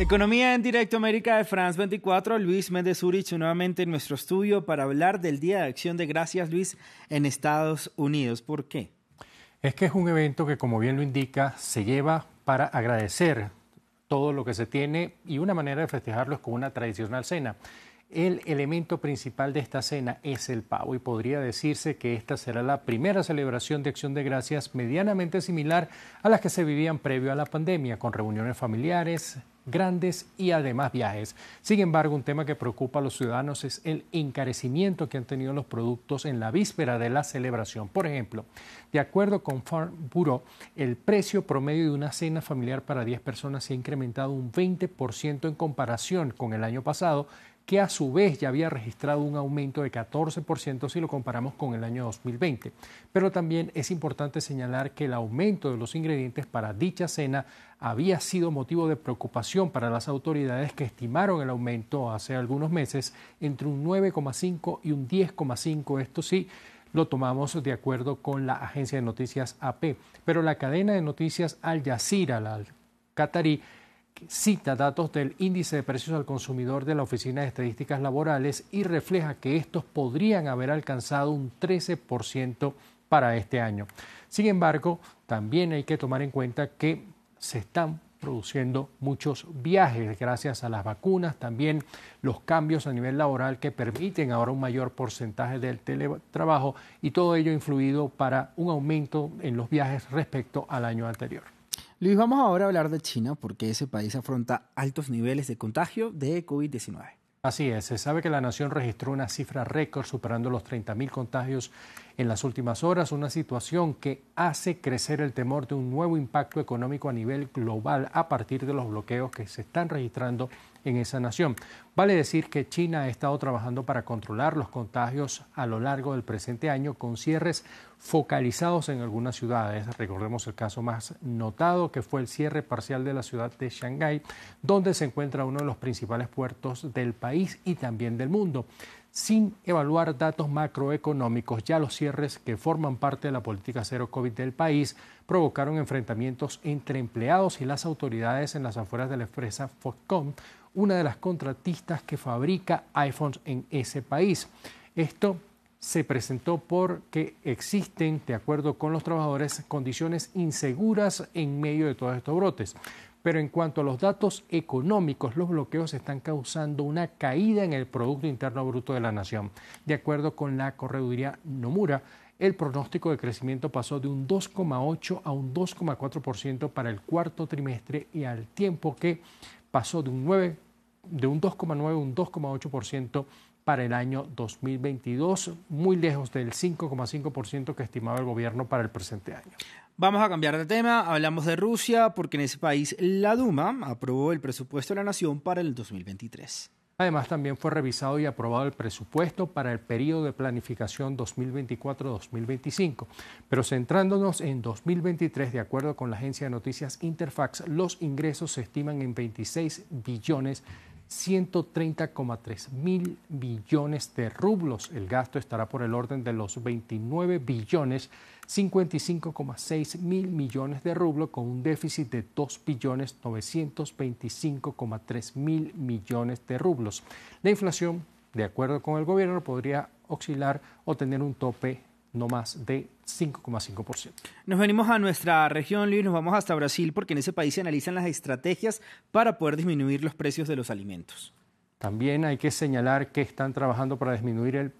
Economía en directo América de France 24, Luis Méndez Urich nuevamente en nuestro estudio para hablar del Día de Acción de Gracias, Luis, en Estados Unidos. ¿Por qué? Es que es un evento que, como bien lo indica, se lleva para agradecer todo lo que se tiene y una manera de festejarlo es con una tradicional cena. El elemento principal de esta cena es el pavo y podría decirse que esta será la primera celebración de acción de gracias medianamente similar a las que se vivían previo a la pandemia, con reuniones familiares, grandes y además viajes. Sin embargo, un tema que preocupa a los ciudadanos es el encarecimiento que han tenido los productos en la víspera de la celebración. Por ejemplo, de acuerdo con Farm Bureau, el precio promedio de una cena familiar para 10 personas se ha incrementado un 20% en comparación con el año pasado, que a su vez ya había registrado un aumento de 14% si lo comparamos con el año 2020. Pero también es importante señalar que el aumento de los ingredientes para dicha cena había sido motivo de preocupación para las autoridades que estimaron el aumento hace algunos meses entre un 9,5 y un 10,5. Esto sí, lo tomamos de acuerdo con la agencia de noticias AP. Pero la cadena de noticias Al Jazeera, la Qatarí, cita datos del índice de precios al consumidor de la Oficina de Estadísticas Laborales y refleja que estos podrían haber alcanzado un 13% para este año. Sin embargo, también hay que tomar en cuenta que se están produciendo muchos viajes gracias a las vacunas, también los cambios a nivel laboral que permiten ahora un mayor porcentaje del teletrabajo y todo ello influido para un aumento en los viajes respecto al año anterior. Luis, vamos ahora a hablar de China porque ese país afronta altos niveles de contagio de COVID-19. Así es, se sabe que la nación registró una cifra récord superando los 30.000 contagios en las últimas horas, una situación que hace crecer el temor de un nuevo impacto económico a nivel global a partir de los bloqueos que se están registrando en esa nación. Vale decir que China ha estado trabajando para controlar los contagios a lo largo del presente año con cierres focalizados en algunas ciudades. Recordemos el caso más notado que fue el cierre parcial de la ciudad de Shanghái, donde se encuentra uno de los principales puertos del país y también del mundo. Sin evaluar datos macroeconómicos, ya los cierres que forman parte de la política cero COVID del país provocaron enfrentamientos entre empleados y las autoridades en las afueras de la empresa Foxconn, una de las contratistas que fabrica iPhones en ese país. Esto se presentó porque existen, de acuerdo con los trabajadores, condiciones inseguras en medio de todos estos brotes. Pero en cuanto a los datos económicos, los bloqueos están causando una caída en el Producto Interno Bruto de la Nación. De acuerdo con la correduría Nomura, el pronóstico de crecimiento pasó de un 2,8 a un 2,4% para el cuarto trimestre y al tiempo que pasó de un 9 de un 2,9 a un 2,8% para el año 2022, muy lejos del 5,5% que estimaba el gobierno para el presente año. Vamos a cambiar de tema, hablamos de Rusia porque en ese país la Duma aprobó el presupuesto de la nación para el 2023. Además, también fue revisado y aprobado el presupuesto para el periodo de planificación 2024-2025. Pero centrándonos en 2023, de acuerdo con la agencia de noticias Interfax, los ingresos se estiman en 26 billones 130,3 mil billones de rublos. El gasto estará por el orden de los 29 billones 55,6 mil millones de rublos con un déficit de 2 billones 925,3 mil millones de rublos. La inflación, de acuerdo con el gobierno, podría oscilar o tener un tope no más de 5,5%. Nos venimos a nuestra región, Luis, nos vamos hasta Brasil porque en ese país se analizan las estrategias para poder disminuir los precios de los alimentos. También hay que señalar que están trabajando para disminuir el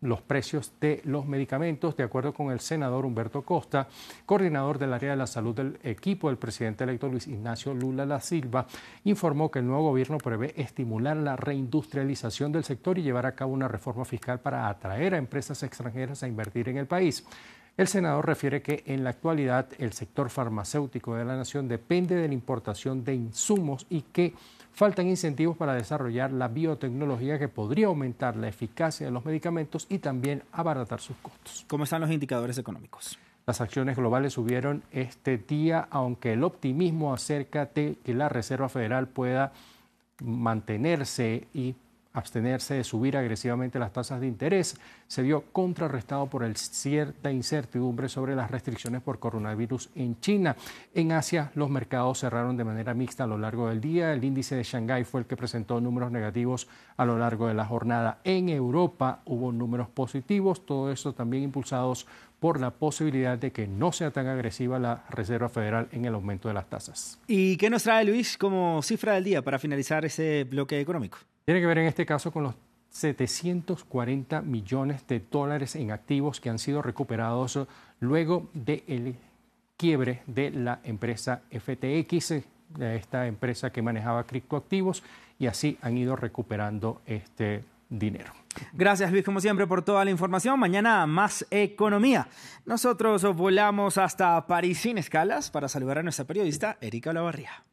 los precios de los medicamentos, de acuerdo con el senador Humberto Costa, coordinador del área de la salud del equipo del presidente electo Luis Ignacio Lula da Silva, informó que el nuevo gobierno prevé estimular la reindustrialización del sector y llevar a cabo una reforma fiscal para atraer a empresas extranjeras a invertir en el país. El senador refiere que en la actualidad el sector farmacéutico de la nación depende de la importación de insumos y que faltan incentivos para desarrollar la biotecnología que podría aumentar la eficacia de los medicamentos y también abaratar sus costos. ¿Cómo están los indicadores económicos? Las acciones globales subieron este día, aunque el optimismo acerca de que la Reserva Federal pueda mantenerse y abstenerse de subir agresivamente las tasas de interés se vio contrarrestado por cierta incertidumbre sobre las restricciones por coronavirus en China. En Asia, los mercados cerraron de manera mixta a lo largo del día. El índice de Shanghái fue el que presentó números negativos a lo largo de la jornada. En Europa hubo números positivos, todo esto también impulsados por la posibilidad de que no sea tan agresiva la Reserva Federal en el aumento de las tasas. ¿Y qué nos trae Luis como cifra del día para finalizar ese bloque económico? Tiene que ver en este caso con los 740 millones de dólares en activos que han sido recuperados luego del quiebre de la empresa FTX, esta empresa que manejaba criptoactivos, y así han ido recuperando este dinero. Gracias Luis, como siempre, por toda la información. Mañana más economía. Nosotros volamos hasta París sin escalas para saludar a nuestra periodista Erika Lavarría.